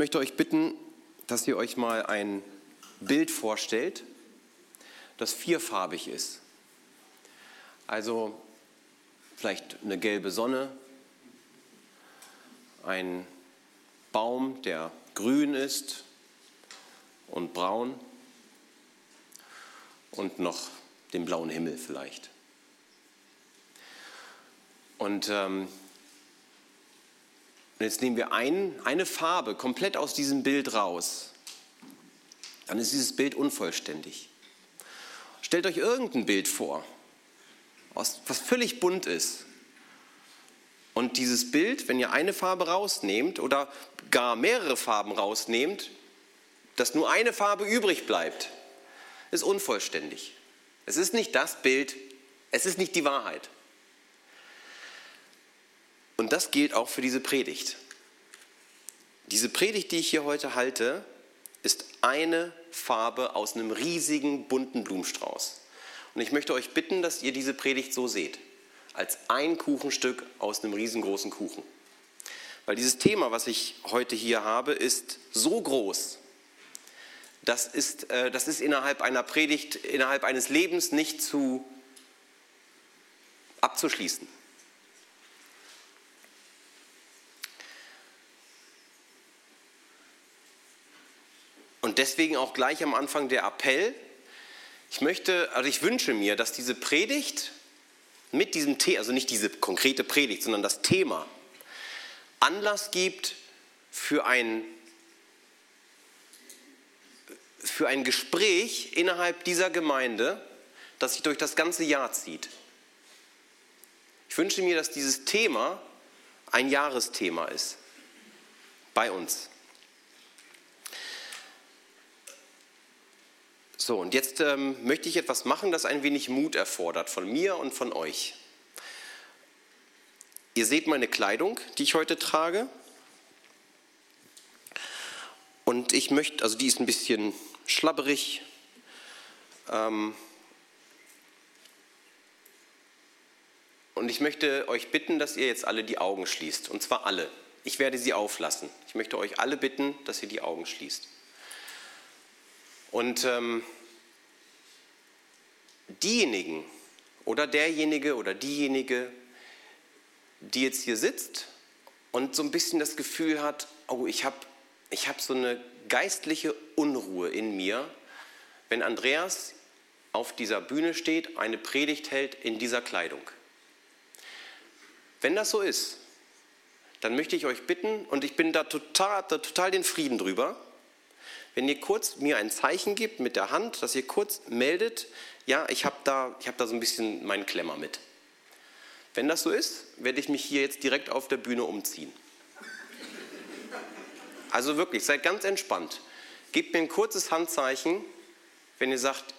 möchte euch bitten, dass ihr euch mal ein Bild vorstellt, das vierfarbig ist. Also vielleicht eine gelbe Sonne, ein Baum, der grün ist und braun und noch den blauen Himmel vielleicht. Und ähm, jetzt nehmen wir ein, eine Farbe komplett aus diesem Bild raus. Dann ist dieses Bild unvollständig. Stellt euch irgendein Bild vor, was völlig bunt ist. Und dieses Bild, wenn ihr eine Farbe rausnehmt oder gar mehrere Farben rausnehmt, dass nur eine Farbe übrig bleibt, ist unvollständig. Es ist nicht das Bild, es ist nicht die Wahrheit. Und das gilt auch für diese Predigt. Diese Predigt, die ich hier heute halte, ist eine Farbe aus einem riesigen bunten Blumenstrauß. Und ich möchte euch bitten, dass ihr diese Predigt so seht, als ein Kuchenstück aus einem riesengroßen Kuchen. Weil dieses Thema, was ich heute hier habe, ist so groß, das ist, äh, das ist innerhalb einer Predigt, innerhalb eines Lebens nicht zu abzuschließen. Und deswegen auch gleich am Anfang der Appell. Ich möchte, also ich wünsche mir, dass diese Predigt mit diesem Thema, also nicht diese konkrete Predigt, sondern das Thema, Anlass gibt für ein, für ein Gespräch innerhalb dieser Gemeinde, das sich durch das ganze Jahr zieht. Ich wünsche mir, dass dieses Thema ein Jahresthema ist bei uns. So, und jetzt ähm, möchte ich etwas machen, das ein wenig Mut erfordert von mir und von euch. Ihr seht meine Kleidung, die ich heute trage. Und ich möchte, also die ist ein bisschen schlabberig. Ähm, und ich möchte euch bitten, dass ihr jetzt alle die Augen schließt. Und zwar alle. Ich werde sie auflassen. Ich möchte euch alle bitten, dass ihr die Augen schließt. Und ähm, diejenigen oder derjenige oder diejenige, die jetzt hier sitzt und so ein bisschen das Gefühl hat, oh, ich habe ich hab so eine geistliche Unruhe in mir, wenn Andreas auf dieser Bühne steht, eine Predigt hält in dieser Kleidung. Wenn das so ist, dann möchte ich euch bitten, und ich bin da total, da total den Frieden drüber, wenn ihr kurz mir ein Zeichen gebt mit der Hand, dass ihr kurz meldet, ja, ich habe da, hab da so ein bisschen meinen Klemmer mit. Wenn das so ist, werde ich mich hier jetzt direkt auf der Bühne umziehen. Also wirklich, seid ganz entspannt. Gebt mir ein kurzes Handzeichen, wenn ihr sagt,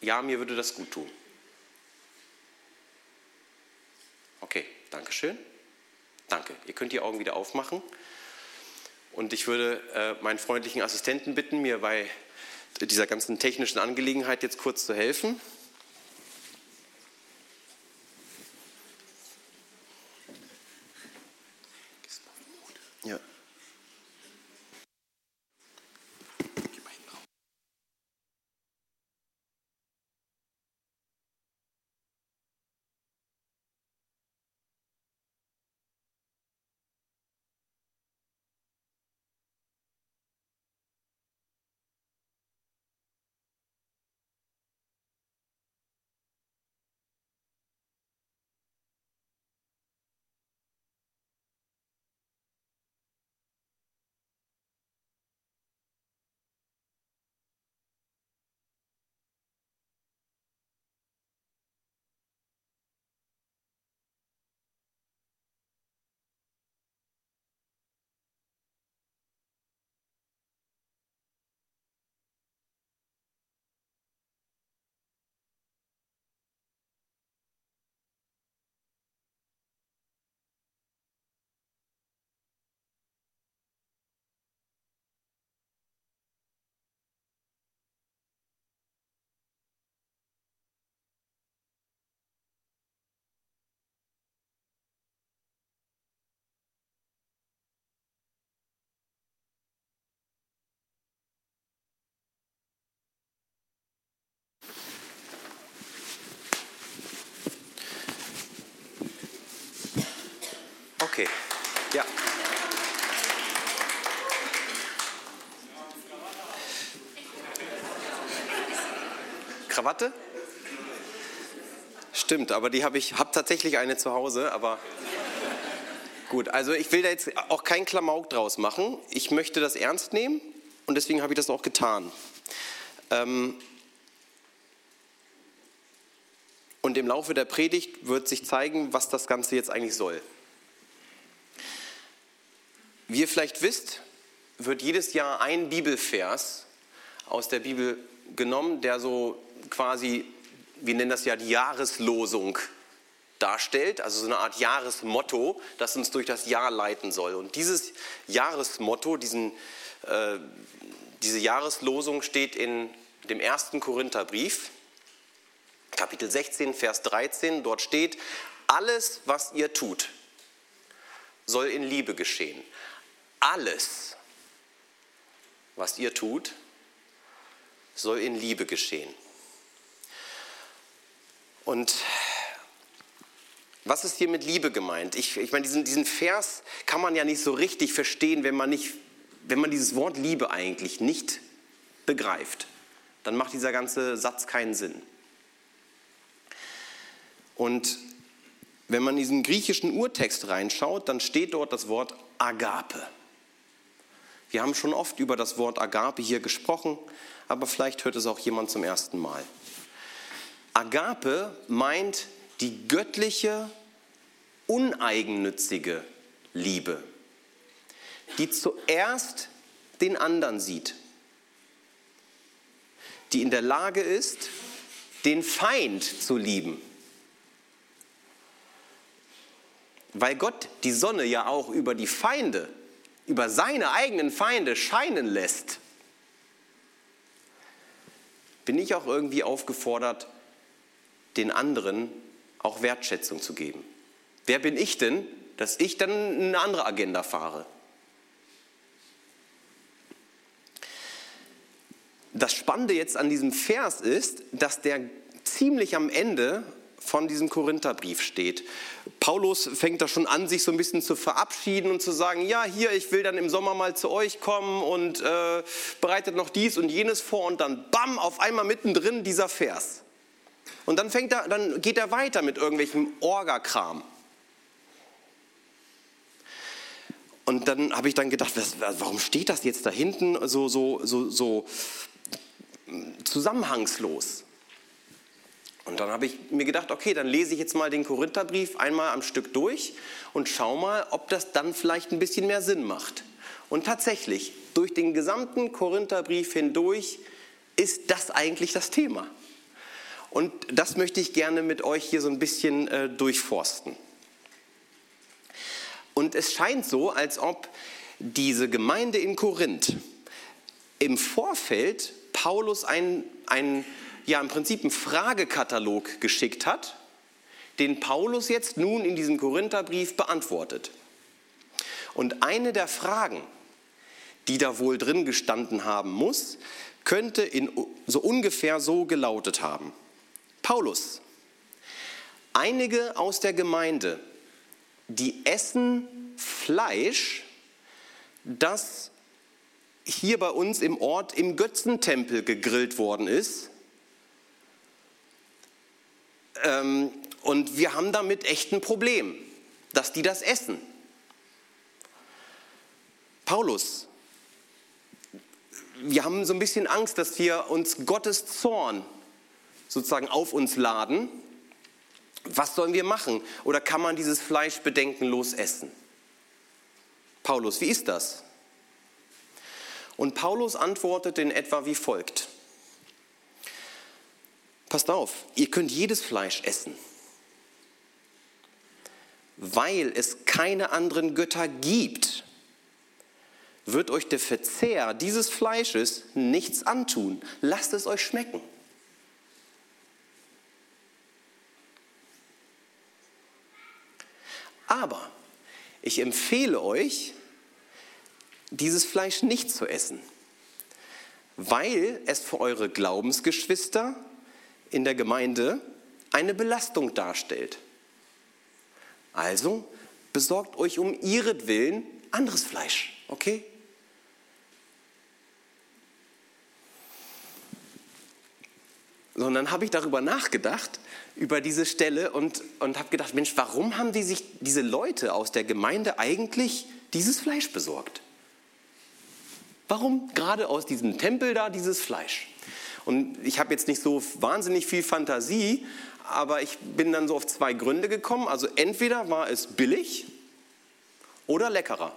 ja, mir würde das gut tun. Okay, danke schön. Danke. Ihr könnt die Augen wieder aufmachen. Und ich würde äh, meinen freundlichen Assistenten bitten, mir bei dieser ganzen technischen Angelegenheit jetzt kurz zu helfen. Ja. Krawatte? Stimmt, aber die habe ich, habe tatsächlich eine zu Hause, aber gut. Also ich will da jetzt auch keinen Klamauk draus machen. Ich möchte das ernst nehmen und deswegen habe ich das auch getan. Ähm und im Laufe der Predigt wird sich zeigen, was das Ganze jetzt eigentlich soll. Wie ihr vielleicht wisst, wird jedes Jahr ein Bibelvers aus der Bibel genommen, der so quasi, wir nennen das ja die Jahreslosung darstellt, also so eine Art Jahresmotto, das uns durch das Jahr leiten soll. Und dieses Jahresmotto, diesen, äh, diese Jahreslosung steht in dem ersten Korintherbrief, Kapitel 16, Vers 13. Dort steht, alles, was ihr tut, soll in Liebe geschehen. Alles, was ihr tut, soll in Liebe geschehen. Und was ist hier mit Liebe gemeint? Ich, ich meine, diesen, diesen Vers kann man ja nicht so richtig verstehen, wenn man, nicht, wenn man dieses Wort Liebe eigentlich nicht begreift. Dann macht dieser ganze Satz keinen Sinn. Und wenn man in diesen griechischen Urtext reinschaut, dann steht dort das Wort Agape. Wir haben schon oft über das Wort Agape hier gesprochen, aber vielleicht hört es auch jemand zum ersten Mal. Agape meint die göttliche, uneigennützige Liebe, die zuerst den anderen sieht, die in der Lage ist, den Feind zu lieben. Weil Gott die Sonne ja auch über die Feinde, über seine eigenen Feinde scheinen lässt, bin ich auch irgendwie aufgefordert, den anderen auch Wertschätzung zu geben. Wer bin ich denn, dass ich dann eine andere Agenda fahre? Das Spannende jetzt an diesem Vers ist, dass der ziemlich am Ende von diesem Korintherbrief steht. Paulus fängt da schon an, sich so ein bisschen zu verabschieden und zu sagen, ja, hier, ich will dann im Sommer mal zu euch kommen und äh, bereitet noch dies und jenes vor und dann, bam, auf einmal mittendrin dieser Vers. Und dann, fängt er, dann geht er weiter mit irgendwelchem Orgakram. Und dann habe ich dann gedacht, was, warum steht das jetzt da hinten so, so, so, so zusammenhangslos? Und dann habe ich mir gedacht, okay, dann lese ich jetzt mal den Korintherbrief einmal am Stück durch und schau mal, ob das dann vielleicht ein bisschen mehr Sinn macht. Und tatsächlich, durch den gesamten Korintherbrief hindurch ist das eigentlich das Thema. Und das möchte ich gerne mit euch hier so ein bisschen äh, durchforsten. Und es scheint so, als ob diese Gemeinde in Korinth im Vorfeld Paulus einen, einen, ja, im Prinzip einen Fragekatalog geschickt hat, den Paulus jetzt nun in diesem Korintherbrief beantwortet. Und eine der Fragen, die da wohl drin gestanden haben muss, könnte in, so ungefähr so gelautet haben. Paulus, einige aus der Gemeinde, die essen Fleisch, das hier bei uns im Ort im Götzentempel gegrillt worden ist. Ähm, und wir haben damit echt ein Problem, dass die das essen. Paulus, wir haben so ein bisschen Angst, dass wir uns Gottes Zorn sozusagen auf uns laden. Was sollen wir machen? Oder kann man dieses Fleisch bedenkenlos essen? Paulus, wie ist das? Und Paulus antwortet in etwa wie folgt. Passt auf, ihr könnt jedes Fleisch essen, weil es keine anderen Götter gibt wird euch der Verzehr dieses Fleisches nichts antun. Lasst es euch schmecken. Aber ich empfehle euch, dieses Fleisch nicht zu essen, weil es für eure Glaubensgeschwister in der Gemeinde eine Belastung darstellt. Also besorgt euch um ihretwillen anderes Fleisch, okay? So, und dann habe ich darüber nachgedacht, über diese Stelle und, und habe gedacht, Mensch, warum haben die sich, diese Leute aus der Gemeinde eigentlich dieses Fleisch besorgt? Warum gerade aus diesem Tempel da dieses Fleisch? Und ich habe jetzt nicht so wahnsinnig viel Fantasie, aber ich bin dann so auf zwei Gründe gekommen. Also entweder war es billig oder leckerer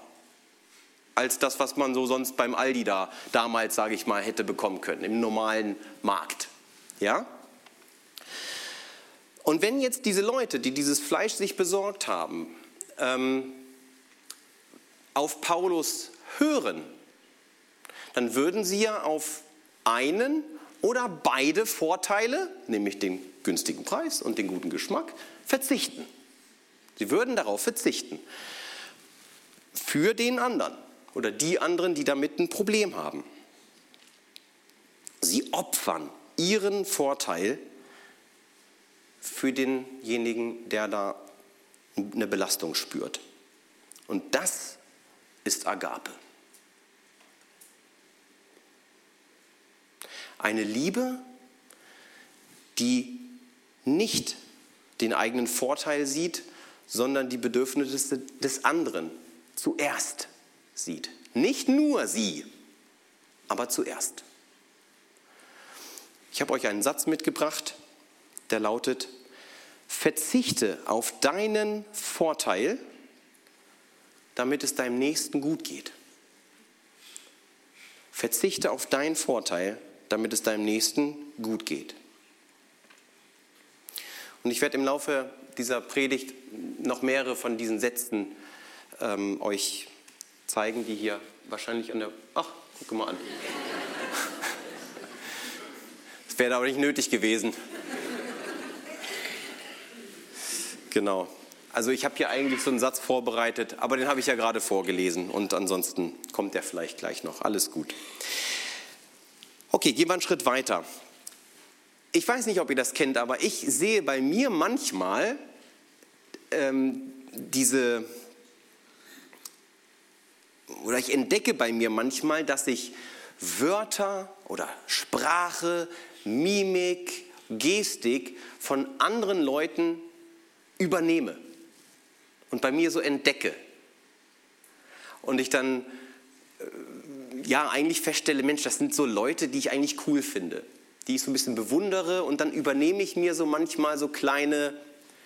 als das, was man so sonst beim Aldi da damals, sage ich mal, hätte bekommen können, im normalen Markt. Ja? Und wenn jetzt diese Leute, die dieses Fleisch sich besorgt haben, ähm, auf Paulus hören, dann würden sie ja auf einen oder beide Vorteile, nämlich den günstigen Preis und den guten Geschmack, verzichten. Sie würden darauf verzichten. Für den anderen oder die anderen, die damit ein Problem haben. Sie opfern ihren Vorteil für denjenigen, der da eine Belastung spürt. Und das ist Agape. Eine Liebe, die nicht den eigenen Vorteil sieht, sondern die Bedürfnisse des anderen zuerst sieht. Nicht nur sie, aber zuerst. Ich habe euch einen Satz mitgebracht, der lautet, verzichte auf deinen Vorteil, damit es deinem Nächsten gut geht. Verzichte auf deinen Vorteil, damit es deinem Nächsten gut geht. Und ich werde im Laufe dieser Predigt noch mehrere von diesen Sätzen ähm, euch zeigen, die hier wahrscheinlich an der... Ach, guck mal an. Das wäre aber nicht nötig gewesen. Genau. Also ich habe hier eigentlich so einen Satz vorbereitet, aber den habe ich ja gerade vorgelesen und ansonsten kommt der vielleicht gleich noch. Alles gut. Okay, gehen wir einen Schritt weiter. Ich weiß nicht, ob ihr das kennt, aber ich sehe bei mir manchmal ähm, diese oder ich entdecke bei mir manchmal, dass ich Wörter oder Sprache, Mimik, Gestik von anderen Leuten übernehme und bei mir so entdecke. Und ich dann ja eigentlich feststelle, Mensch, das sind so Leute, die ich eigentlich cool finde, die ich so ein bisschen bewundere und dann übernehme ich mir so manchmal so kleine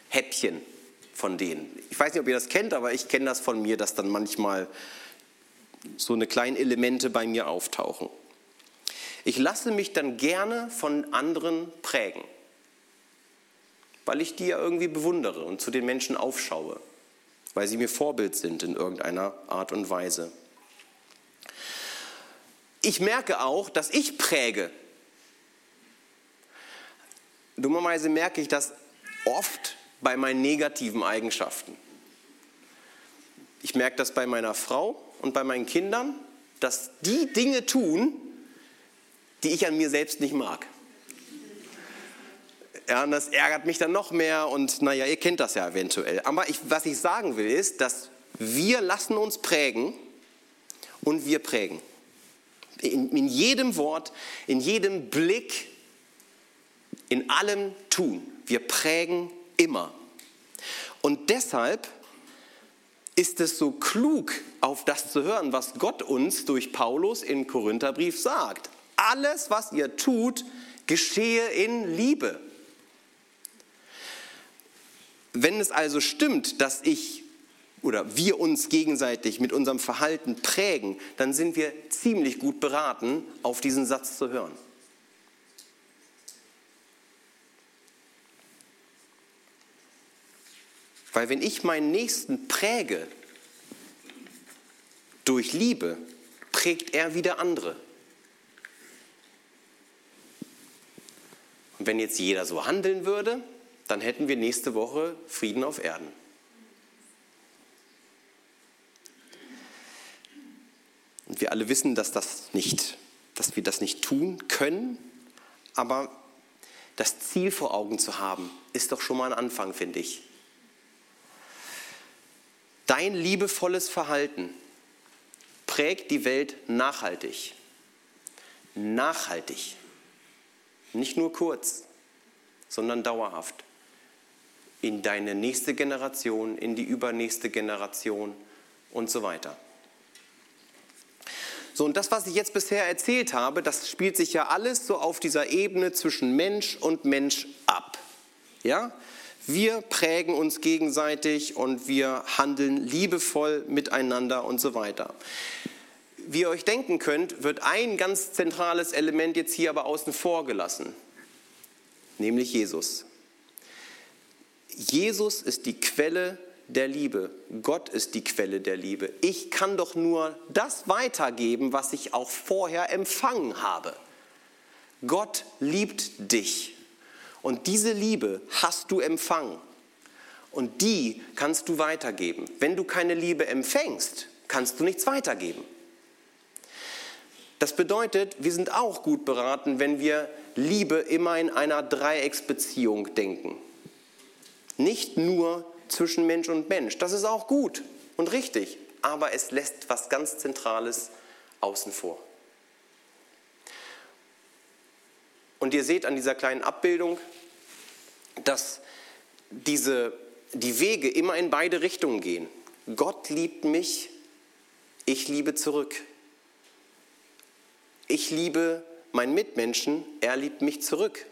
Häppchen von denen. Ich weiß nicht, ob ihr das kennt, aber ich kenne das von mir, dass dann manchmal so eine kleinen Elemente bei mir auftauchen. Ich lasse mich dann gerne von anderen prägen, weil ich die ja irgendwie bewundere und zu den Menschen aufschaue, weil sie mir Vorbild sind in irgendeiner Art und Weise. Ich merke auch, dass ich präge. Dummerweise merke ich das oft bei meinen negativen Eigenschaften. Ich merke das bei meiner Frau und bei meinen Kindern, dass die Dinge tun, die ich an mir selbst nicht mag. Ja, und das ärgert mich dann noch mehr und naja, ihr kennt das ja eventuell. Aber ich, was ich sagen will, ist, dass wir lassen uns prägen und wir prägen. In, in jedem Wort, in jedem Blick, in allem Tun. Wir prägen immer. Und deshalb ist es so klug, auf das zu hören, was Gott uns durch Paulus im Korintherbrief sagt. Alles, was ihr tut, geschehe in Liebe. Wenn es also stimmt, dass ich oder wir uns gegenseitig mit unserem Verhalten prägen, dann sind wir ziemlich gut beraten, auf diesen Satz zu hören. Weil wenn ich meinen Nächsten präge durch Liebe, prägt er wieder andere. Und wenn jetzt jeder so handeln würde, dann hätten wir nächste Woche Frieden auf Erden. Und wir alle wissen, dass, das nicht, dass wir das nicht tun können, aber das Ziel vor Augen zu haben, ist doch schon mal ein Anfang, finde ich. Dein liebevolles Verhalten prägt die Welt nachhaltig. Nachhaltig. Nicht nur kurz, sondern dauerhaft. In deine nächste Generation, in die übernächste Generation und so weiter. So, und das, was ich jetzt bisher erzählt habe, das spielt sich ja alles so auf dieser Ebene zwischen Mensch und Mensch ab. Ja? Wir prägen uns gegenseitig und wir handeln liebevoll miteinander und so weiter. Wie ihr euch denken könnt, wird ein ganz zentrales Element jetzt hier aber außen vor gelassen, nämlich Jesus. Jesus ist die Quelle der Liebe. Gott ist die Quelle der Liebe. Ich kann doch nur das weitergeben, was ich auch vorher empfangen habe. Gott liebt dich. Und diese Liebe hast du empfangen. Und die kannst du weitergeben. Wenn du keine Liebe empfängst, kannst du nichts weitergeben. Das bedeutet, wir sind auch gut beraten, wenn wir Liebe immer in einer Dreiecksbeziehung denken. Nicht nur zwischen Mensch und Mensch. Das ist auch gut und richtig, aber es lässt was ganz Zentrales außen vor. Und ihr seht an dieser kleinen Abbildung, dass diese, die Wege immer in beide Richtungen gehen. Gott liebt mich, ich liebe zurück. Ich liebe meinen Mitmenschen, er liebt mich zurück.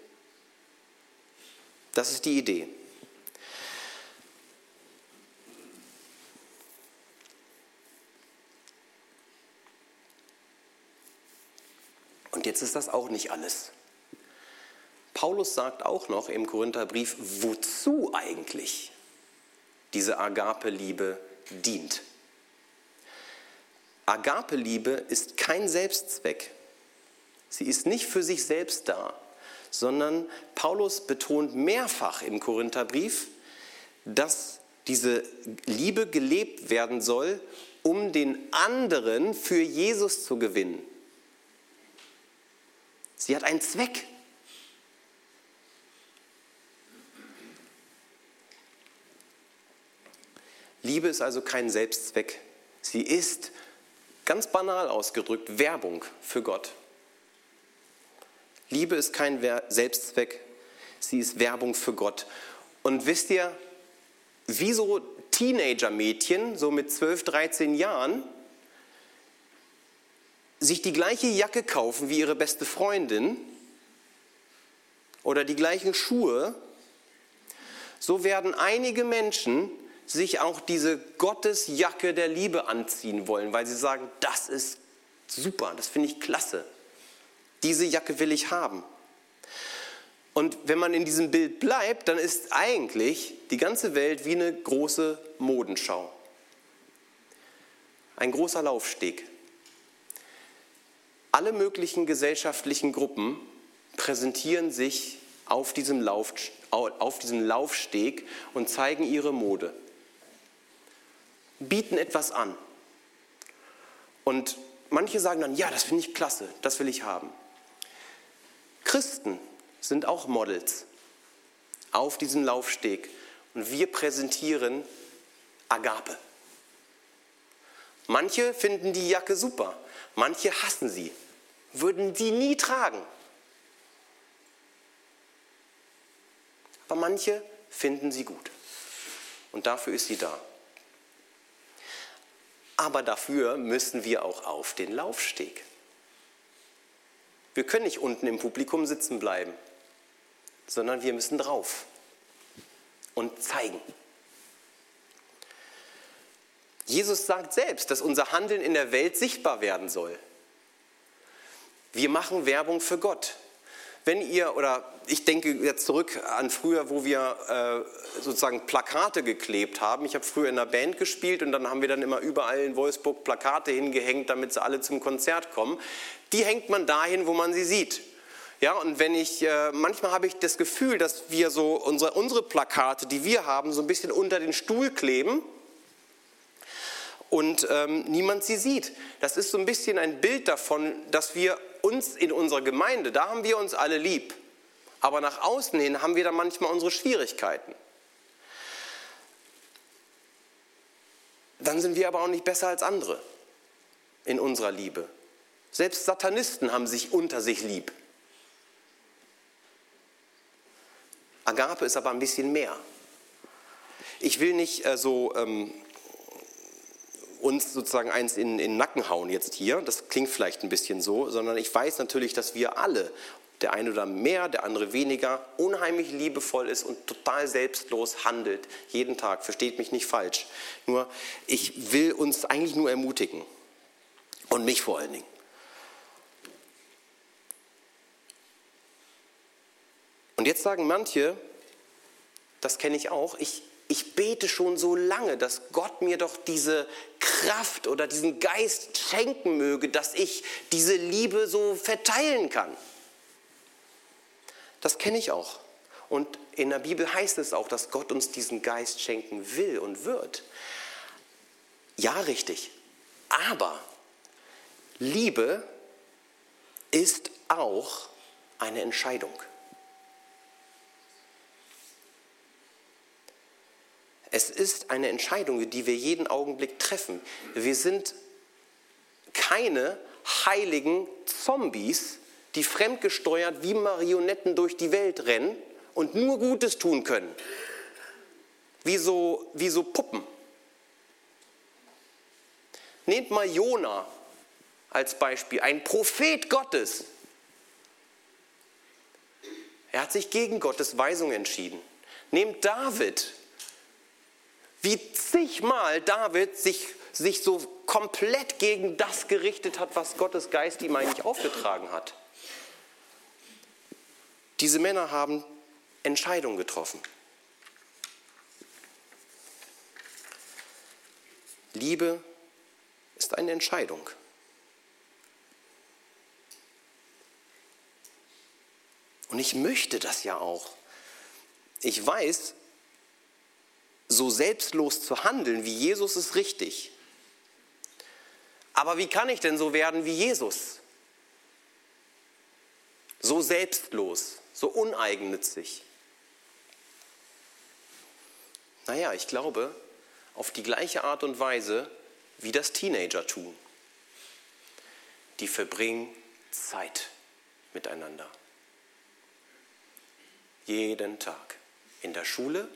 Das ist die Idee. Und jetzt ist das auch nicht alles. Paulus sagt auch noch im Korintherbrief, wozu eigentlich diese Agape-Liebe dient. Agape-Liebe ist kein Selbstzweck. Sie ist nicht für sich selbst da, sondern Paulus betont mehrfach im Korintherbrief, dass diese Liebe gelebt werden soll, um den anderen für Jesus zu gewinnen. Sie hat einen Zweck. Liebe ist also kein Selbstzweck. Sie ist, ganz banal ausgedrückt, Werbung für Gott. Liebe ist kein Selbstzweck, sie ist Werbung für Gott. Und wisst ihr, wie so Teenager-Mädchen, so mit 12, 13 Jahren, sich die gleiche Jacke kaufen wie ihre beste Freundin oder die gleichen Schuhe, so werden einige Menschen sich auch diese Gottesjacke der Liebe anziehen wollen, weil sie sagen, das ist super, das finde ich klasse. Diese Jacke will ich haben. Und wenn man in diesem Bild bleibt, dann ist eigentlich die ganze Welt wie eine große Modenschau. Ein großer Laufsteg. Alle möglichen gesellschaftlichen Gruppen präsentieren sich auf diesem, Lauf, auf diesem Laufsteg und zeigen ihre Mode bieten etwas an. Und manche sagen dann, ja, das finde ich klasse, das will ich haben. Christen sind auch Models auf diesem Laufsteg und wir präsentieren Agape. Manche finden die Jacke super, manche hassen sie, würden sie nie tragen. Aber manche finden sie gut. Und dafür ist sie da. Aber dafür müssen wir auch auf den Laufsteg. Wir können nicht unten im Publikum sitzen bleiben, sondern wir müssen drauf und zeigen. Jesus sagt selbst, dass unser Handeln in der Welt sichtbar werden soll. Wir machen Werbung für Gott wenn ihr, oder ich denke jetzt zurück an früher, wo wir äh, sozusagen Plakate geklebt haben. Ich habe früher in einer Band gespielt und dann haben wir dann immer überall in Wolfsburg Plakate hingehängt, damit sie alle zum Konzert kommen. Die hängt man dahin, wo man sie sieht. Ja, und wenn ich, äh, manchmal habe ich das Gefühl, dass wir so unsere, unsere Plakate, die wir haben, so ein bisschen unter den Stuhl kleben und ähm, niemand sie sieht. Das ist so ein bisschen ein Bild davon, dass wir uns in unserer Gemeinde, da haben wir uns alle lieb. Aber nach außen hin haben wir da manchmal unsere Schwierigkeiten. dann sind wir aber auch nicht besser als andere in unserer Liebe. Selbst Satanisten haben sich unter sich lieb. Agape ist aber ein bisschen mehr. Ich will nicht äh, so ähm, uns sozusagen eins in, in den Nacken hauen jetzt hier, das klingt vielleicht ein bisschen so, sondern ich weiß natürlich, dass wir alle, der eine oder mehr, der andere weniger, unheimlich liebevoll ist und total selbstlos handelt, jeden Tag, versteht mich nicht falsch. Nur, ich will uns eigentlich nur ermutigen und mich vor allen Dingen. Und jetzt sagen manche, das kenne ich auch, ich, ich bete schon so lange, dass Gott mir doch diese Kraft oder diesen Geist schenken möge, dass ich diese Liebe so verteilen kann. Das kenne ich auch. Und in der Bibel heißt es auch, dass Gott uns diesen Geist schenken will und wird. Ja, richtig. Aber Liebe ist auch eine Entscheidung. Es ist eine Entscheidung, die wir jeden Augenblick treffen. Wir sind keine heiligen Zombies, die fremdgesteuert wie Marionetten durch die Welt rennen und nur Gutes tun können. Wie so, wie so Puppen. Nehmt mal Jona als Beispiel, ein Prophet Gottes. Er hat sich gegen Gottes Weisung entschieden. Nehmt David, wie zigmal David sich, sich so komplett gegen das gerichtet hat, was Gottes Geist ihm eigentlich aufgetragen hat. Diese Männer haben Entscheidungen getroffen. Liebe ist eine Entscheidung. Und ich möchte das ja auch. Ich weiß, so selbstlos zu handeln wie Jesus ist richtig. Aber wie kann ich denn so werden wie Jesus? So selbstlos, so uneigennützig. Naja, ich glaube, auf die gleiche Art und Weise, wie das Teenager tun. Die verbringen Zeit miteinander. Jeden Tag. In der Schule,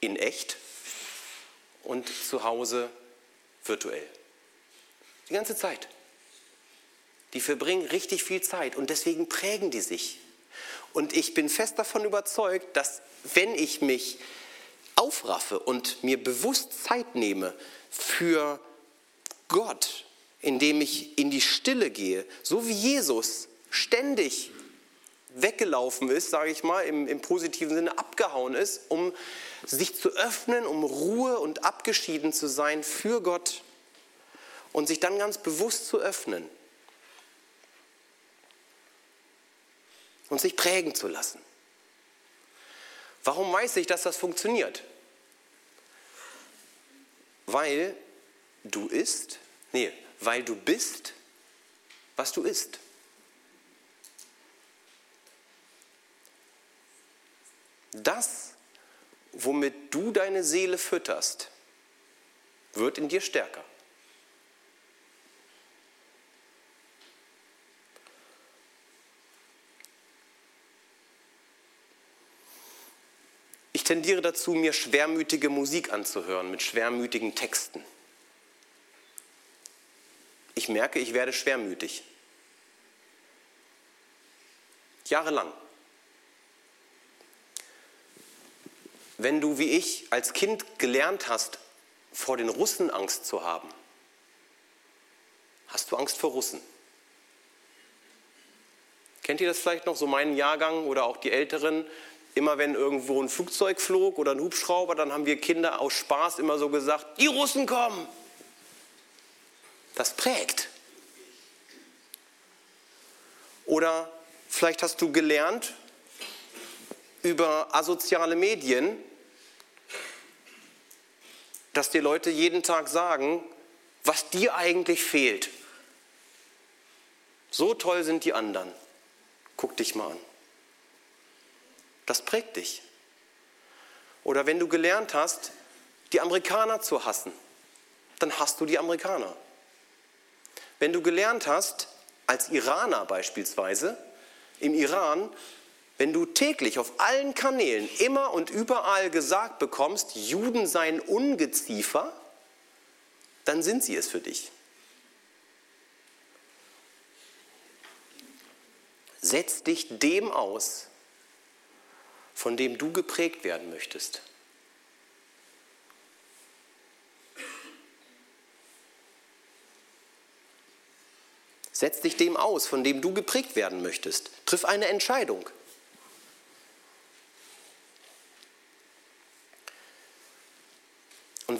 in echt und zu Hause virtuell. Die ganze Zeit. Die verbringen richtig viel Zeit und deswegen prägen die sich. Und ich bin fest davon überzeugt, dass wenn ich mich aufraffe und mir bewusst Zeit nehme für Gott, indem ich in die Stille gehe, so wie Jesus ständig weggelaufen ist, sage ich mal, im, im, positiven Sinne abgehauen ist, um sich zu öffnen, um Ruhe und abgeschieden zu sein für Gott und sich dann ganz bewusst zu öffnen und sich prägen zu lassen. Warum weiß ich, dass das funktioniert? Weil du isst, nee, weil du bist, was du isst. Das, womit du deine Seele fütterst, wird in dir stärker. Ich tendiere dazu, mir schwermütige Musik anzuhören mit schwermütigen Texten. Ich merke, ich werde schwermütig. Jahrelang. Wenn du wie ich als Kind gelernt hast, vor den Russen Angst zu haben, hast du Angst vor Russen. Kennt ihr das vielleicht noch, so meinen Jahrgang oder auch die Älteren? Immer wenn irgendwo ein Flugzeug flog oder ein Hubschrauber, dann haben wir Kinder aus Spaß immer so gesagt, die Russen kommen. Das prägt. Oder vielleicht hast du gelernt über asoziale Medien, dass dir Leute jeden Tag sagen, was dir eigentlich fehlt. So toll sind die anderen. Guck dich mal an. Das prägt dich. Oder wenn du gelernt hast, die Amerikaner zu hassen, dann hast du die Amerikaner. Wenn du gelernt hast, als Iraner beispielsweise, im Iran, wenn du täglich auf allen Kanälen immer und überall gesagt bekommst, Juden seien Ungeziefer, dann sind sie es für dich. Setz dich dem aus, von dem du geprägt werden möchtest. Setz dich dem aus, von dem du geprägt werden möchtest. Triff eine Entscheidung.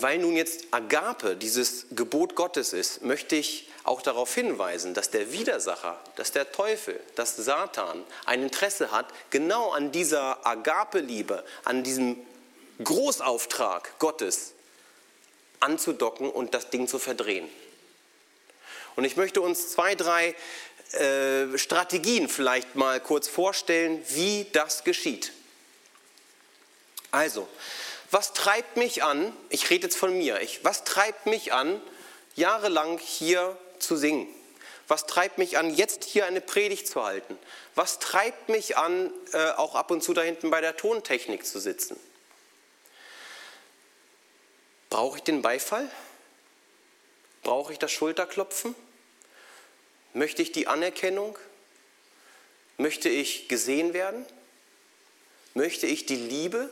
Weil nun jetzt Agape dieses Gebot Gottes ist, möchte ich auch darauf hinweisen, dass der Widersacher, dass der Teufel, dass Satan ein Interesse hat, genau an dieser Agape-Liebe, an diesem Großauftrag Gottes anzudocken und das Ding zu verdrehen. Und ich möchte uns zwei, drei äh, Strategien vielleicht mal kurz vorstellen, wie das geschieht. Also, was treibt mich an, ich rede jetzt von mir, ich, was treibt mich an, jahrelang hier zu singen? Was treibt mich an, jetzt hier eine Predigt zu halten? Was treibt mich an, äh, auch ab und zu da hinten bei der Tontechnik zu sitzen? Brauche ich den Beifall? Brauche ich das Schulterklopfen? Möchte ich die Anerkennung? Möchte ich gesehen werden? Möchte ich die Liebe?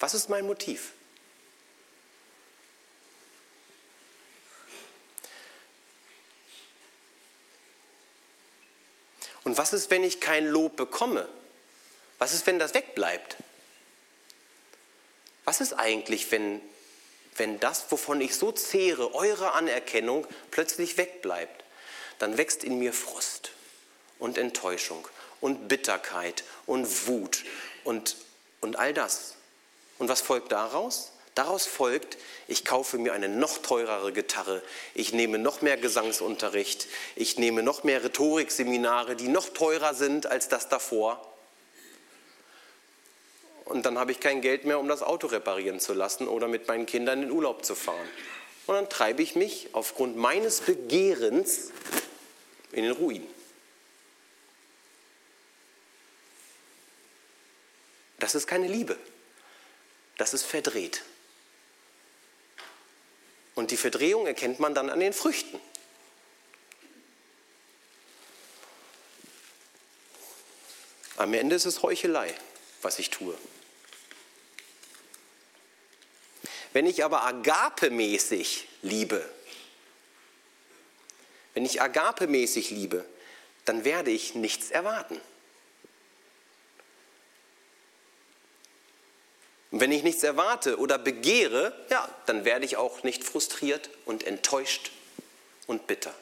Was ist mein Motiv? Und was ist, wenn ich kein Lob bekomme? Was ist, wenn das wegbleibt? Was ist eigentlich, wenn, wenn das, wovon ich so zehre, eure Anerkennung, plötzlich wegbleibt? Dann wächst in mir Frust und Enttäuschung und Bitterkeit und Wut und, und all das. Und was folgt daraus? Daraus folgt, ich kaufe mir eine noch teurere Gitarre, ich nehme noch mehr Gesangsunterricht, ich nehme noch mehr Rhetorikseminare, die noch teurer sind als das davor. Und dann habe ich kein Geld mehr, um das Auto reparieren zu lassen oder mit meinen Kindern in den Urlaub zu fahren. Und dann treibe ich mich aufgrund meines Begehrens in den Ruin. Das ist keine Liebe das ist verdreht. Und die Verdrehung erkennt man dann an den Früchten. Am Ende ist es Heuchelei, was ich tue. Wenn ich aber agapemäßig liebe, wenn ich agapemäßig liebe, dann werde ich nichts erwarten. Und wenn ich nichts erwarte oder begehre, ja, dann werde ich auch nicht frustriert und enttäuscht und bitter.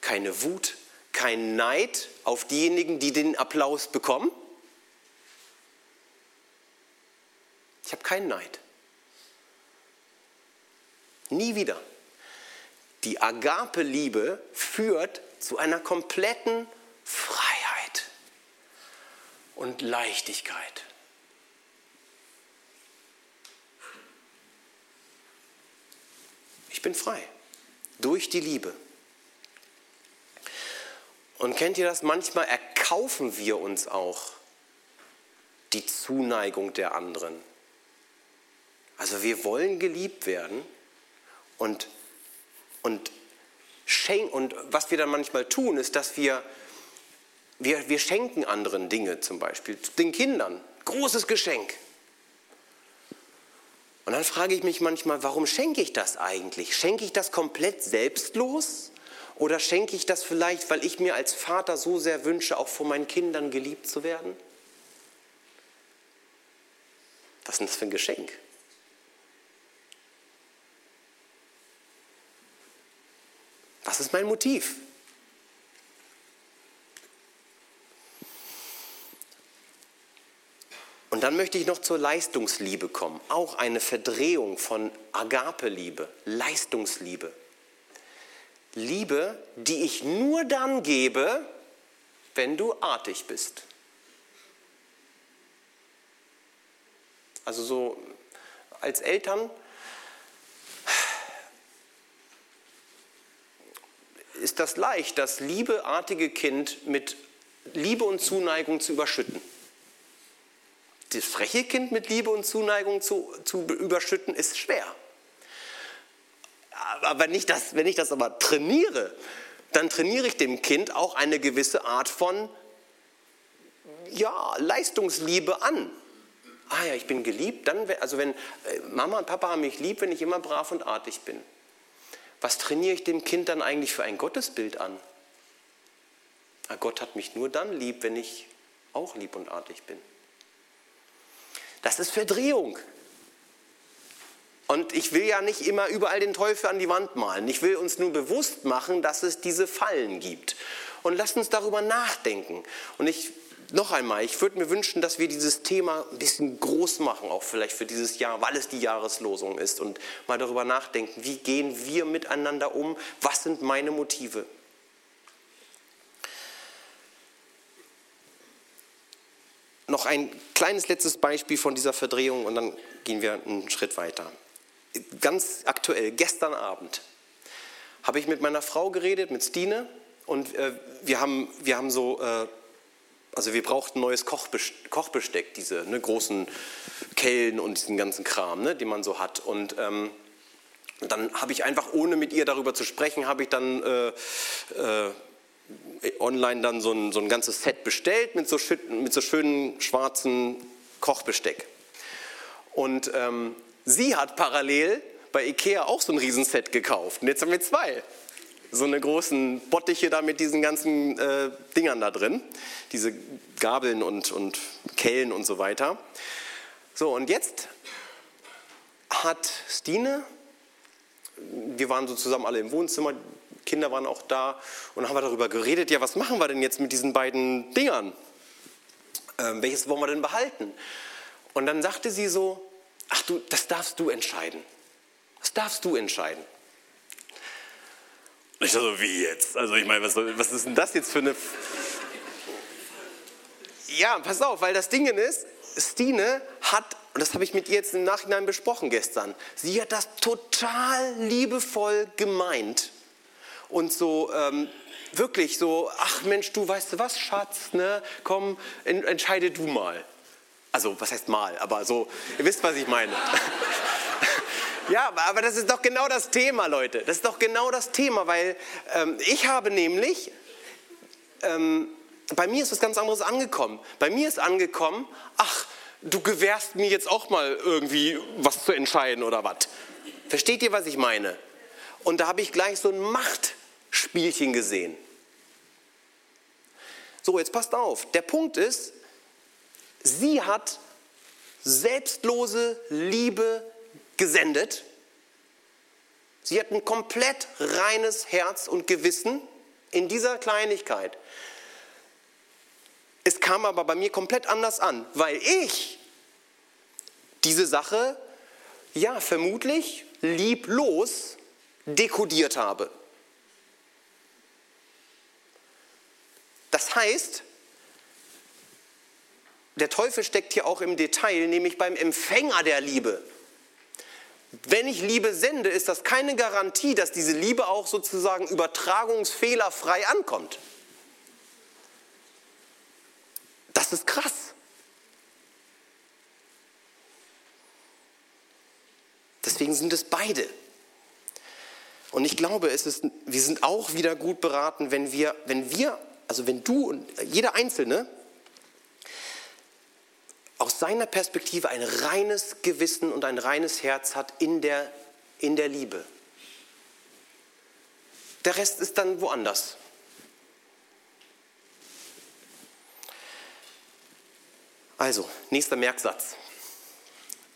Keine Wut, kein Neid auf diejenigen, die den Applaus bekommen. Ich habe keinen Neid. Nie wieder. Die Agape-Liebe führt zu einer kompletten Freiheit und Leichtigkeit. Ich bin frei. Durch die Liebe. Und kennt ihr das? Manchmal erkaufen wir uns auch die Zuneigung der anderen. Also wir wollen geliebt werden und, und, und was wir dann manchmal tun, ist, dass wir, wir, wir schenken anderen Dinge zum Beispiel, den Kindern. Großes Geschenk. Und dann frage ich mich manchmal, warum schenke ich das eigentlich? Schenke ich das komplett selbstlos? Oder schenke ich das vielleicht, weil ich mir als Vater so sehr wünsche, auch von meinen Kindern geliebt zu werden? Was ist denn das für ein Geschenk? Was ist mein Motiv? Dann möchte ich noch zur Leistungsliebe kommen. Auch eine Verdrehung von Agape-Liebe, Leistungsliebe. Liebe, die ich nur dann gebe, wenn du artig bist. Also so als Eltern ist das leicht, das liebeartige Kind mit Liebe und Zuneigung zu überschütten. Das freche Kind mit Liebe und Zuneigung zu, zu überschütten, ist schwer. Aber wenn ich, das, wenn ich das aber trainiere, dann trainiere ich dem Kind auch eine gewisse Art von ja, Leistungsliebe an. Ah ja, ich bin geliebt, dann, also wenn äh, Mama und Papa haben mich lieb, wenn ich immer brav und artig bin. Was trainiere ich dem Kind dann eigentlich für ein Gottesbild an? Ah, Gott hat mich nur dann lieb, wenn ich auch lieb und artig bin. Das ist Verdrehung. Und ich will ja nicht immer überall den Teufel an die Wand malen. Ich will uns nur bewusst machen, dass es diese Fallen gibt. Und lasst uns darüber nachdenken. Und ich, noch einmal, ich würde mir wünschen, dass wir dieses Thema ein bisschen groß machen, auch vielleicht für dieses Jahr, weil es die Jahreslosung ist. Und mal darüber nachdenken, wie gehen wir miteinander um? Was sind meine Motive? Noch ein kleines letztes Beispiel von dieser Verdrehung und dann gehen wir einen Schritt weiter ganz aktuell, gestern Abend, habe ich mit meiner Frau geredet, mit Stine, und äh, wir, haben, wir haben so, äh, also wir brauchten neues Kochbesteck, Kochbesteck diese ne, großen Kellen und diesen ganzen Kram, ne, den man so hat. Und ähm, dann habe ich einfach, ohne mit ihr darüber zu sprechen, habe ich dann äh, äh online dann so ein, so ein ganzes Set bestellt mit so, mit so schönen schwarzen Kochbesteck. Und ähm, Sie hat parallel bei Ikea auch so ein Riesenset gekauft. Und jetzt haben wir zwei. So eine großen Bottiche da mit diesen ganzen äh, Dingern da drin. Diese Gabeln und, und Kellen und so weiter. So, und jetzt hat Stine, wir waren so zusammen alle im Wohnzimmer, Kinder waren auch da und haben wir darüber geredet, ja, was machen wir denn jetzt mit diesen beiden Dingern? Ähm, welches wollen wir denn behalten? Und dann sagte sie so, ach du, das darfst du entscheiden. Das darfst du entscheiden. Und ich so, wie jetzt? Also ich meine, was, was ist denn das jetzt für eine... Ja, pass auf, weil das Ding ist, Stine hat, und das habe ich mit ihr jetzt im Nachhinein besprochen gestern, sie hat das total liebevoll gemeint und so ähm, wirklich so, ach Mensch, du weißt du was, Schatz, ne? komm, entscheide du mal. Also, was heißt mal, aber so, ihr wisst, was ich meine. ja, aber das ist doch genau das Thema, Leute. Das ist doch genau das Thema, weil ähm, ich habe nämlich, ähm, bei mir ist was ganz anderes angekommen. Bei mir ist angekommen, ach, du gewährst mir jetzt auch mal irgendwie was zu entscheiden oder was. Versteht ihr, was ich meine? Und da habe ich gleich so ein Machtspielchen gesehen. So, jetzt passt auf. Der Punkt ist, Sie hat selbstlose Liebe gesendet. Sie hat ein komplett reines Herz und Gewissen in dieser Kleinigkeit. Es kam aber bei mir komplett anders an, weil ich diese Sache, ja, vermutlich lieblos dekodiert habe. Das heißt, der Teufel steckt hier auch im Detail, nämlich beim Empfänger der Liebe. Wenn ich Liebe sende, ist das keine Garantie, dass diese Liebe auch sozusagen übertragungsfehlerfrei ankommt. Das ist krass. Deswegen sind es beide. Und ich glaube, es ist, wir sind auch wieder gut beraten, wenn wir, wenn wir, also wenn du und jeder Einzelne aus seiner Perspektive ein reines Gewissen und ein reines Herz hat in der, in der Liebe. Der Rest ist dann woanders. Also, nächster Merksatz.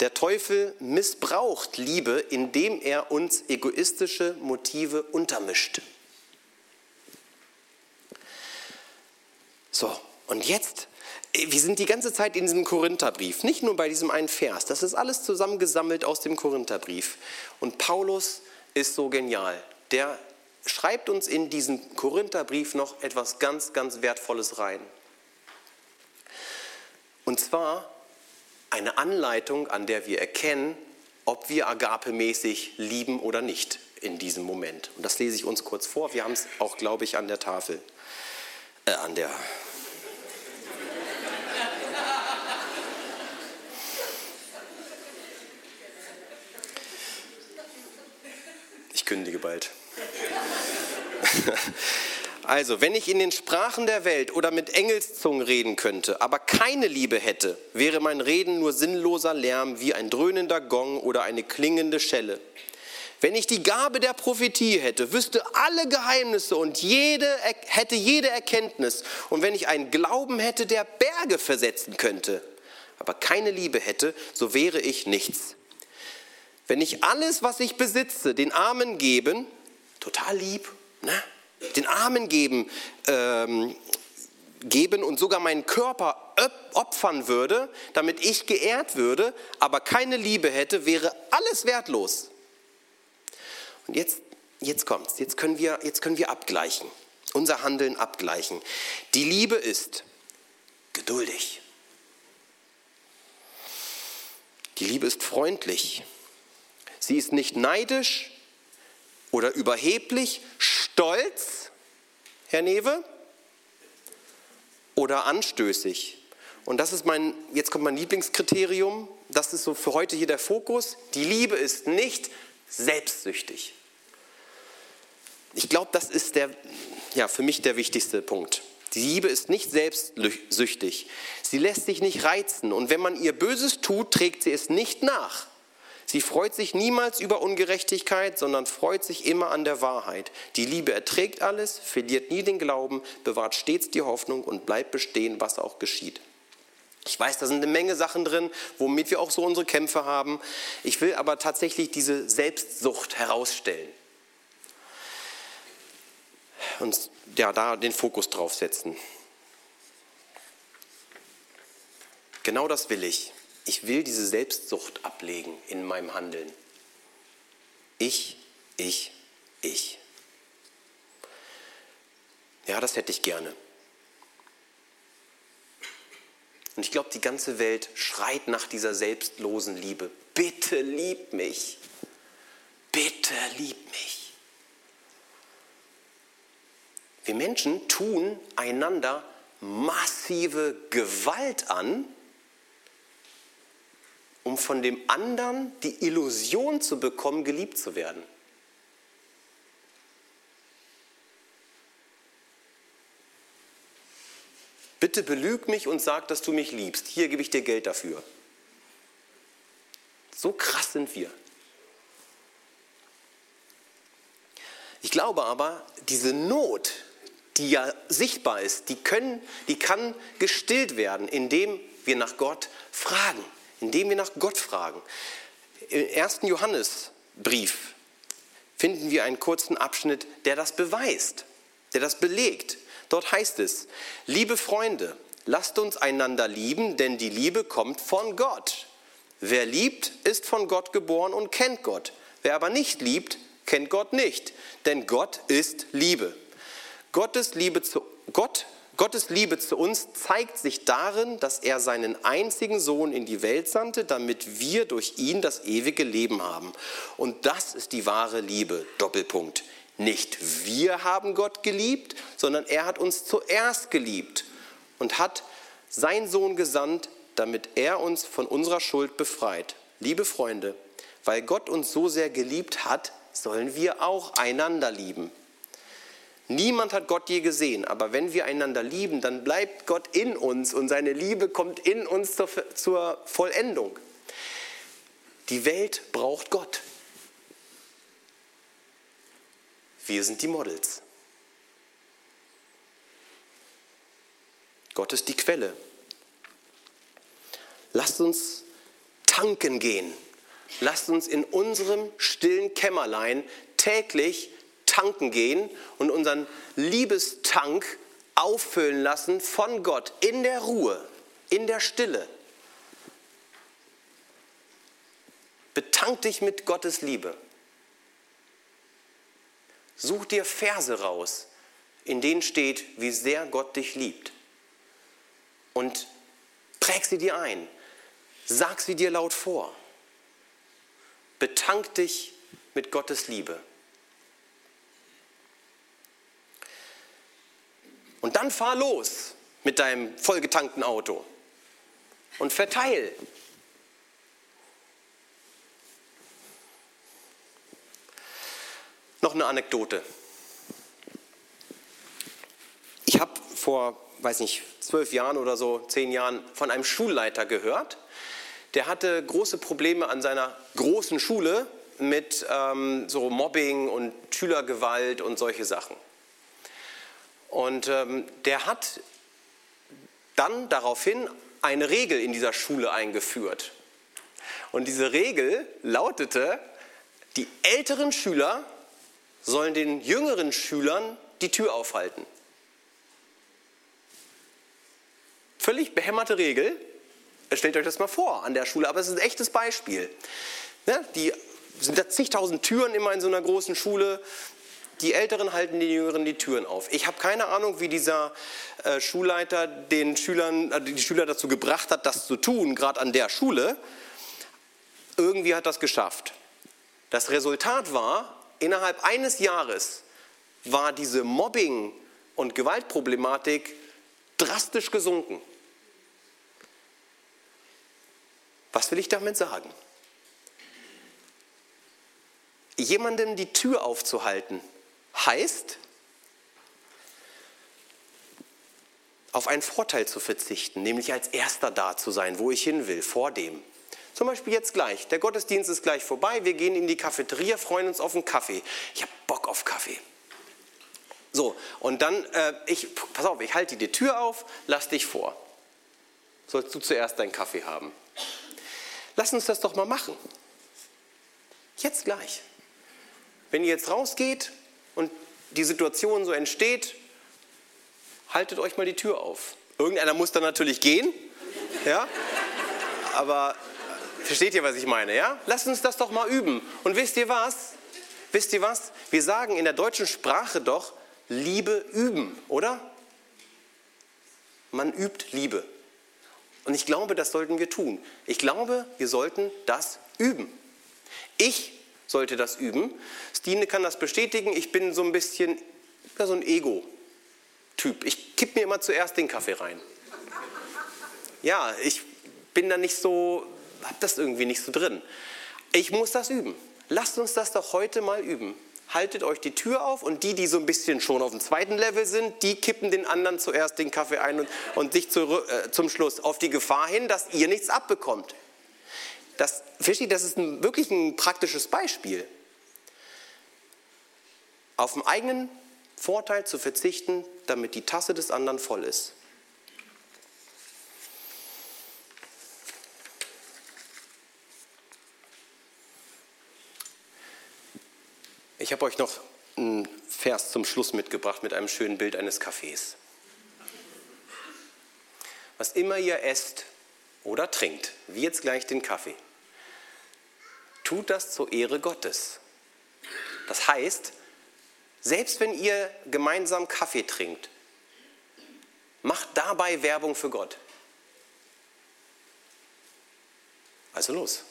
Der Teufel missbraucht Liebe, indem er uns egoistische Motive untermischt. So, und jetzt wir sind die ganze Zeit in diesem Korintherbrief, nicht nur bei diesem einen Vers. Das ist alles zusammengesammelt aus dem Korintherbrief. Und Paulus ist so genial. Der schreibt uns in diesen Korintherbrief noch etwas ganz, ganz Wertvolles rein. Und zwar eine Anleitung, an der wir erkennen, ob wir agapemäßig lieben oder nicht in diesem Moment. Und das lese ich uns kurz vor. Wir haben es auch, glaube ich, an der Tafel, äh, an der Ich kündige bald. Also, wenn ich in den Sprachen der Welt oder mit Engelszungen reden könnte, aber keine Liebe hätte, wäre mein Reden nur sinnloser Lärm wie ein dröhnender Gong oder eine klingende Schelle. Wenn ich die Gabe der Prophetie hätte, wüsste alle Geheimnisse und jede, hätte jede Erkenntnis, und wenn ich einen Glauben hätte, der Berge versetzen könnte, aber keine Liebe hätte, so wäre ich nichts. Wenn ich alles, was ich besitze, den Armen geben, total lieb, ne? den Armen geben, ähm, geben und sogar meinen Körper opfern würde, damit ich geehrt würde, aber keine Liebe hätte, wäre alles wertlos. Und jetzt, jetzt kommt's, jetzt können, wir, jetzt können wir abgleichen, unser Handeln abgleichen. Die Liebe ist geduldig. Die Liebe ist freundlich. Sie ist nicht neidisch oder überheblich, stolz, Herr Newe, oder anstößig. Und das ist mein, jetzt kommt mein Lieblingskriterium, das ist so für heute hier der Fokus. Die Liebe ist nicht selbstsüchtig. Ich glaube, das ist der, ja, für mich der wichtigste Punkt. Die Liebe ist nicht selbstsüchtig. Sie lässt sich nicht reizen und wenn man ihr Böses tut, trägt sie es nicht nach. Sie freut sich niemals über Ungerechtigkeit, sondern freut sich immer an der Wahrheit. Die Liebe erträgt alles, verliert nie den Glauben, bewahrt stets die Hoffnung und bleibt bestehen, was auch geschieht. Ich weiß, da sind eine Menge Sachen drin, womit wir auch so unsere Kämpfe haben. Ich will aber tatsächlich diese Selbstsucht herausstellen und ja, da den Fokus drauf setzen. Genau das will ich ich will diese Selbstsucht ablegen in meinem Handeln. Ich, ich, ich. Ja, das hätte ich gerne. Und ich glaube, die ganze Welt schreit nach dieser selbstlosen Liebe. Bitte lieb mich. Bitte lieb mich. Wir Menschen tun einander massive Gewalt an, um von dem anderen die Illusion zu bekommen, geliebt zu werden. Bitte belüg mich und sag, dass du mich liebst. Hier gebe ich dir Geld dafür. So krass sind wir. Ich glaube aber, diese Not, die ja sichtbar ist, die, können, die kann gestillt werden, indem wir nach Gott fragen indem wir nach Gott fragen. Im ersten Johannesbrief finden wir einen kurzen Abschnitt, der das beweist, der das belegt. Dort heißt es, liebe Freunde, lasst uns einander lieben, denn die Liebe kommt von Gott. Wer liebt, ist von Gott geboren und kennt Gott. Wer aber nicht liebt, kennt Gott nicht, denn Gott ist Liebe. Gottes Liebe zu Gott Gottes Liebe zu uns zeigt sich darin, dass er seinen einzigen Sohn in die Welt sandte, damit wir durch ihn das ewige Leben haben. Und das ist die wahre Liebe. Doppelpunkt. Nicht wir haben Gott geliebt, sondern er hat uns zuerst geliebt und hat seinen Sohn gesandt, damit er uns von unserer Schuld befreit. Liebe Freunde, weil Gott uns so sehr geliebt hat, sollen wir auch einander lieben. Niemand hat Gott je gesehen, aber wenn wir einander lieben, dann bleibt Gott in uns und seine Liebe kommt in uns zur, zur Vollendung. Die Welt braucht Gott. Wir sind die Models. Gott ist die Quelle. Lasst uns tanken gehen. Lasst uns in unserem stillen Kämmerlein täglich tanken gehen und unseren Liebestank auffüllen lassen von Gott in der Ruhe, in der Stille. Betank dich mit Gottes Liebe. Such dir Verse raus, in denen steht, wie sehr Gott dich liebt. Und präg sie dir ein. Sag sie dir laut vor. Betank dich mit Gottes Liebe. Und dann fahr los mit deinem vollgetankten Auto und verteil. Noch eine Anekdote. Ich habe vor, weiß nicht, zwölf Jahren oder so, zehn Jahren von einem Schulleiter gehört. Der hatte große Probleme an seiner großen Schule mit ähm, so Mobbing und Schülergewalt und solche Sachen. Und ähm, der hat dann daraufhin eine Regel in dieser Schule eingeführt. Und diese Regel lautete, die älteren Schüler sollen den jüngeren Schülern die Tür aufhalten. Völlig behämmerte Regel. Stellt euch das mal vor an der Schule, aber es ist ein echtes Beispiel. Ja, die sind da zigtausend Türen immer in so einer großen Schule. Die Älteren halten den Jüngeren die Türen auf. Ich habe keine Ahnung, wie dieser äh, Schulleiter den Schülern, äh, die Schüler dazu gebracht hat, das zu tun, gerade an der Schule. Irgendwie hat das geschafft. Das Resultat war, innerhalb eines Jahres war diese Mobbing- und Gewaltproblematik drastisch gesunken. Was will ich damit sagen? Jemandem die Tür aufzuhalten, heißt, auf einen Vorteil zu verzichten, nämlich als Erster da zu sein, wo ich hin will, vor dem. Zum Beispiel jetzt gleich. Der Gottesdienst ist gleich vorbei. Wir gehen in die Cafeteria, freuen uns auf einen Kaffee. Ich habe Bock auf Kaffee. So, und dann, äh, ich, pass auf, ich halte die Tür auf, lass dich vor. Sollst du zuerst deinen Kaffee haben. Lass uns das doch mal machen. Jetzt gleich. Wenn ihr jetzt rausgeht und die Situation so entsteht, haltet euch mal die Tür auf. Irgendeiner muss dann natürlich gehen, ja? Aber versteht ihr, was ich meine, ja? Lasst uns das doch mal üben. Und wisst ihr was? Wisst ihr was? Wir sagen in der deutschen Sprache doch Liebe üben, oder? Man übt Liebe. Und ich glaube, das sollten wir tun. Ich glaube, wir sollten das üben. Ich sollte das üben. Stine kann das bestätigen. Ich bin so ein bisschen ja, so ein Ego-Typ. Ich kipp mir immer zuerst den Kaffee rein. Ja, ich bin da nicht so, hab das irgendwie nicht so drin. Ich muss das üben. Lasst uns das doch heute mal üben. Haltet euch die Tür auf und die, die so ein bisschen schon auf dem zweiten Level sind, die kippen den anderen zuerst den Kaffee ein und, und sich zu, äh, zum Schluss auf die Gefahr hin, dass ihr nichts abbekommt. Das, versteht, das ist ein, wirklich ein praktisches Beispiel. Auf den eigenen Vorteil zu verzichten, damit die Tasse des anderen voll ist. Ich habe euch noch einen Vers zum Schluss mitgebracht mit einem schönen Bild eines Kaffees. Was immer ihr esst oder trinkt, wie jetzt gleich den Kaffee, tut das zur Ehre Gottes. Das heißt, selbst wenn ihr gemeinsam Kaffee trinkt, macht dabei Werbung für Gott. Also los.